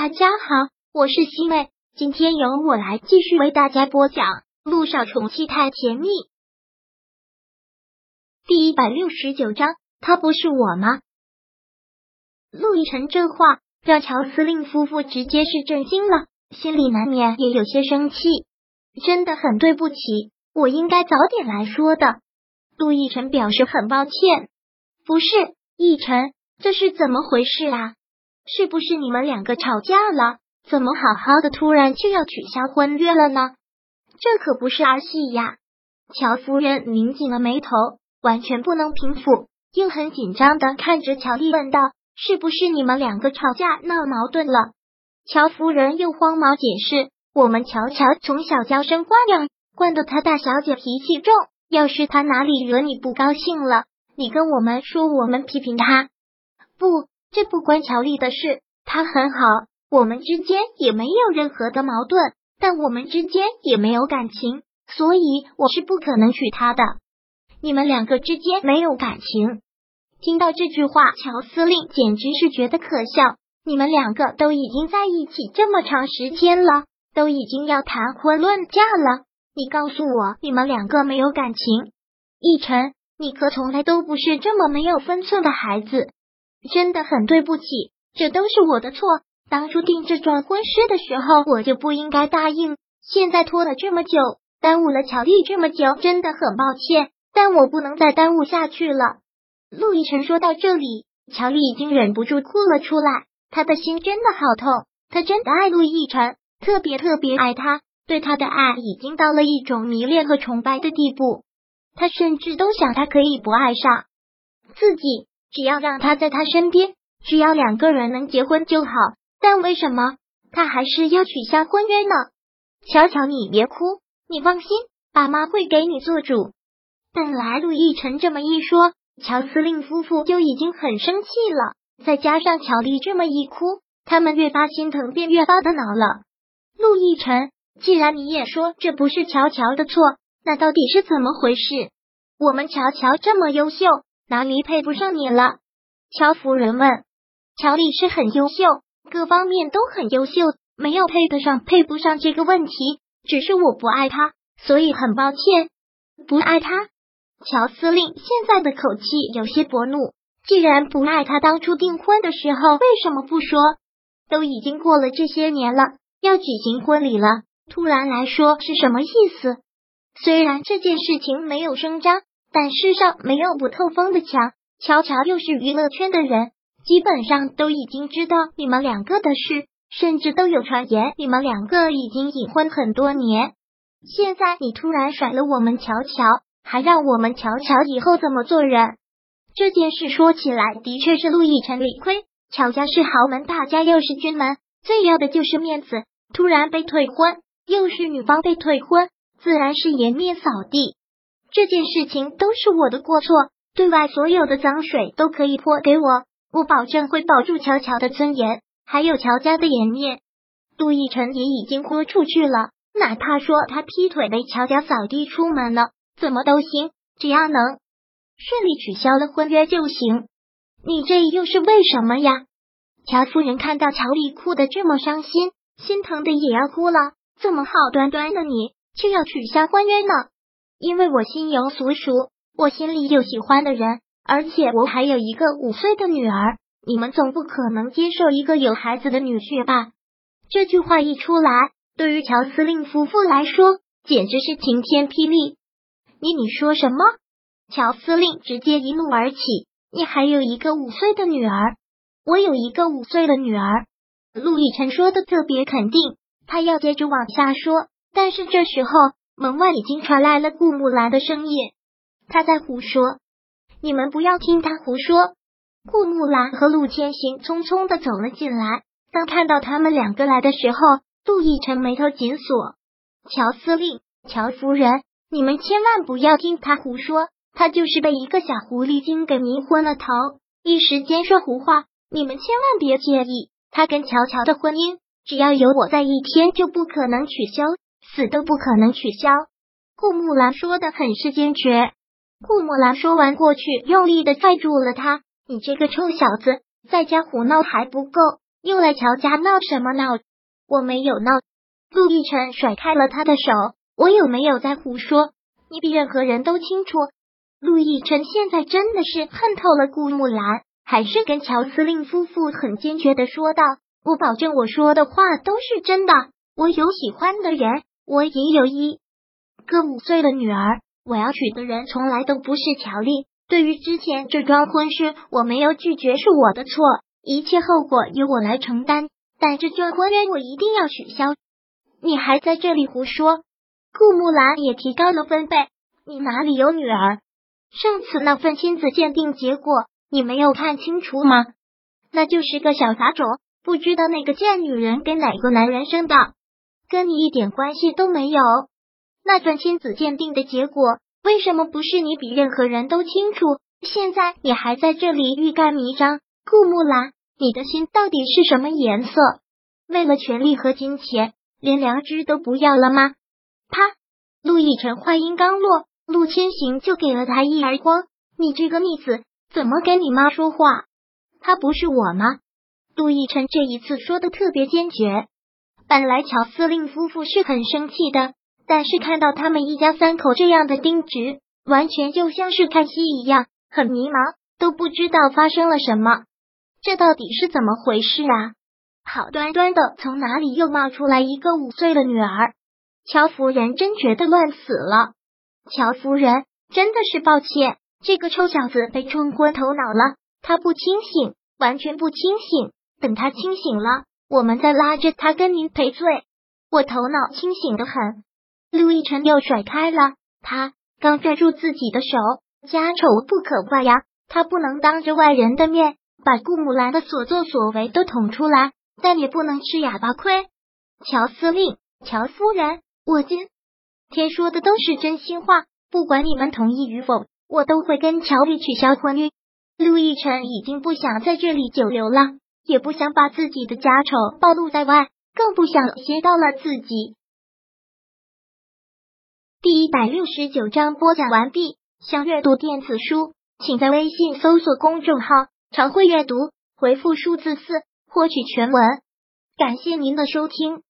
大家好，我是西妹，今天由我来继续为大家播讲《陆少宠妻太甜蜜》第一百六十九章。他不是我吗？陆亦辰这话让乔司令夫妇直接是震惊了，心里难免也有些生气。真的很对不起，我应该早点来说的。陆亦辰表示很抱歉。不是，亦辰，这是怎么回事啊？是不是你们两个吵架了？怎么好好的突然就要取消婚约了呢？这可不是儿戏呀！乔夫人拧紧了眉头，完全不能平复，又很紧张的看着乔丽问道：“是不是你们两个吵架闹矛盾了？”乔夫人又慌忙解释：“我们乔乔从小娇生惯养，惯得她大小姐脾气重，要是她哪里惹你不高兴了，你跟我们说，我们批评她。”不。这不关乔丽的事，她很好，我们之间也没有任何的矛盾，但我们之间也没有感情，所以我是不可能娶她的。你们两个之间没有感情？听到这句话，乔司令简直是觉得可笑。你们两个都已经在一起这么长时间了，都已经要谈婚论嫁了，你告诉我你们两个没有感情？奕晨，你可从来都不是这么没有分寸的孩子。真的很对不起，这都是我的错。当初订这桩婚事的时候，我就不应该答应。现在拖了这么久，耽误了乔丽这么久，真的很抱歉。但我不能再耽误下去了。陆亦辰说到这里，乔丽已经忍不住哭了出来。他的心真的好痛，他真的爱陆亦辰，特别特别爱他，对他的爱已经到了一种迷恋和崇拜的地步。他甚至都想他可以不爱上自己。只要让他在他身边，只要两个人能结婚就好。但为什么他还是要取消婚约呢？乔乔，你别哭，你放心，爸妈会给你做主。本来陆亦辰这么一说，乔司令夫妇就已经很生气了，再加上乔丽这么一哭，他们越发心疼，便越发的恼了。陆亦辰，既然你也说这不是乔乔的错，那到底是怎么回事？我们乔乔这么优秀。哪里配不上你了？乔夫人问。乔丽是很优秀，各方面都很优秀，没有配得上配不上这个问题，只是我不爱他，所以很抱歉。不爱他？乔司令现在的口气有些薄怒。既然不爱他，当初订婚的时候为什么不说？都已经过了这些年了，要举行婚礼了，突然来说是什么意思？虽然这件事情没有声张。但世上没有不透风的墙，乔乔又是娱乐圈的人，基本上都已经知道你们两个的事，甚至都有传言你们两个已经隐婚很多年。现在你突然甩了我们乔乔，还让我们乔乔以后怎么做人？这件事说起来的确是陆亦辰理亏，乔家是豪门大家，又是军门，最要的就是面子。突然被退婚，又是女方被退婚，自然是颜面扫地。这件事情都是我的过错，对外所有的脏水都可以泼给我，我保证会保住乔乔的尊严，还有乔家的颜面。杜奕晨也已经豁出去了，哪怕说他劈腿被乔家扫地出门了，怎么都行，只要能顺利取消了婚约就行。你这又是为什么呀？乔夫人看到乔丽哭的这么伤心，心疼的也要哭了。这么好端端的你，却要取消婚约呢？因为我心有所属，我心里有喜欢的人，而且我还有一个五岁的女儿。你们总不可能接受一个有孩子的女婿吧？这句话一出来，对于乔司令夫妇来说，简直是晴天霹雳。你你说什么？乔司令直接一怒而起。你还有一个五岁的女儿？我有一个五岁的女儿。陆亦辰说的特别肯定，他要接着往下说，但是这时候。门外已经传来了顾木兰的声音，他在胡说，你们不要听他胡说。顾木兰和陆千行匆匆的走了进来，当看到他们两个来的时候，陆亦辰眉头紧锁。乔司令，乔夫人，你们千万不要听他胡说，他就是被一个小狐狸精给迷昏了头，一时间说胡话。你们千万别介意，他跟乔乔的婚姻，只要有我在，一天就不可能取消。死都不可能取消。顾木兰说的很是坚决。顾木兰说完过去，用力的拽住了他。你这个臭小子，在家胡闹还不够，又来乔家闹什么闹？我没有闹。陆亦辰甩开了他的手，我有没有在胡说？你比任何人都清楚。陆亦辰现在真的是恨透了顾木兰，还是跟乔司令夫妇很坚决的说道：“我保证我说的话都是真的。我有喜欢的人，我也有一个五岁的女儿。我要娶的人从来都不是乔丽。对于之前这桩婚事，我没有拒绝是我的错，一切后果由我来承担。但这桩婚约我一定要取消。你还在这里胡说？”顾木兰也提高了分贝：“你哪里有女儿？”上次那份亲子鉴定结果你没有看清楚吗？那就是个小杂种，不知道那个贱女人跟哪个男人生的，跟你一点关系都没有。那份亲子鉴定的结果为什么不是你比任何人都清楚？现在你还在这里欲盖弥彰，顾木兰，你的心到底是什么颜色？为了权力和金钱，连良知都不要了吗？啪！陆亦辰话音刚落。陆千行就给了他一耳光，你这个逆子，怎么跟你妈说话？她不是我吗？陆亦辰这一次说的特别坚决。本来乔司令夫妇是很生气的，但是看到他们一家三口这样的丁直，完全就像是看戏一样，很迷茫，都不知道发生了什么。这到底是怎么回事啊？好端端的，从哪里又冒出来一个五岁的女儿？乔夫人真觉得乱死了。乔夫人真的是抱歉，这个臭小子被冲昏头脑了，他不清醒，完全不清醒。等他清醒了，我们再拉着他跟您赔罪。我头脑清醒的很。陆亦辰又甩开了他，刚拽住自己的手。家丑不可外扬，他不能当着外人的面把顾木兰的所作所为都捅出来，但也不能吃哑巴亏。乔司令，乔夫人，我今。天说的都是真心话，不管你们同意与否，我都会跟乔丽取消婚约。陆亦辰已经不想在这里久留了，也不想把自己的家丑暴露在外，更不想邪到了自己。第一百六十九章播讲完毕。想阅读电子书，请在微信搜索公众号“常会阅读”，回复数字四获取全文。感谢您的收听。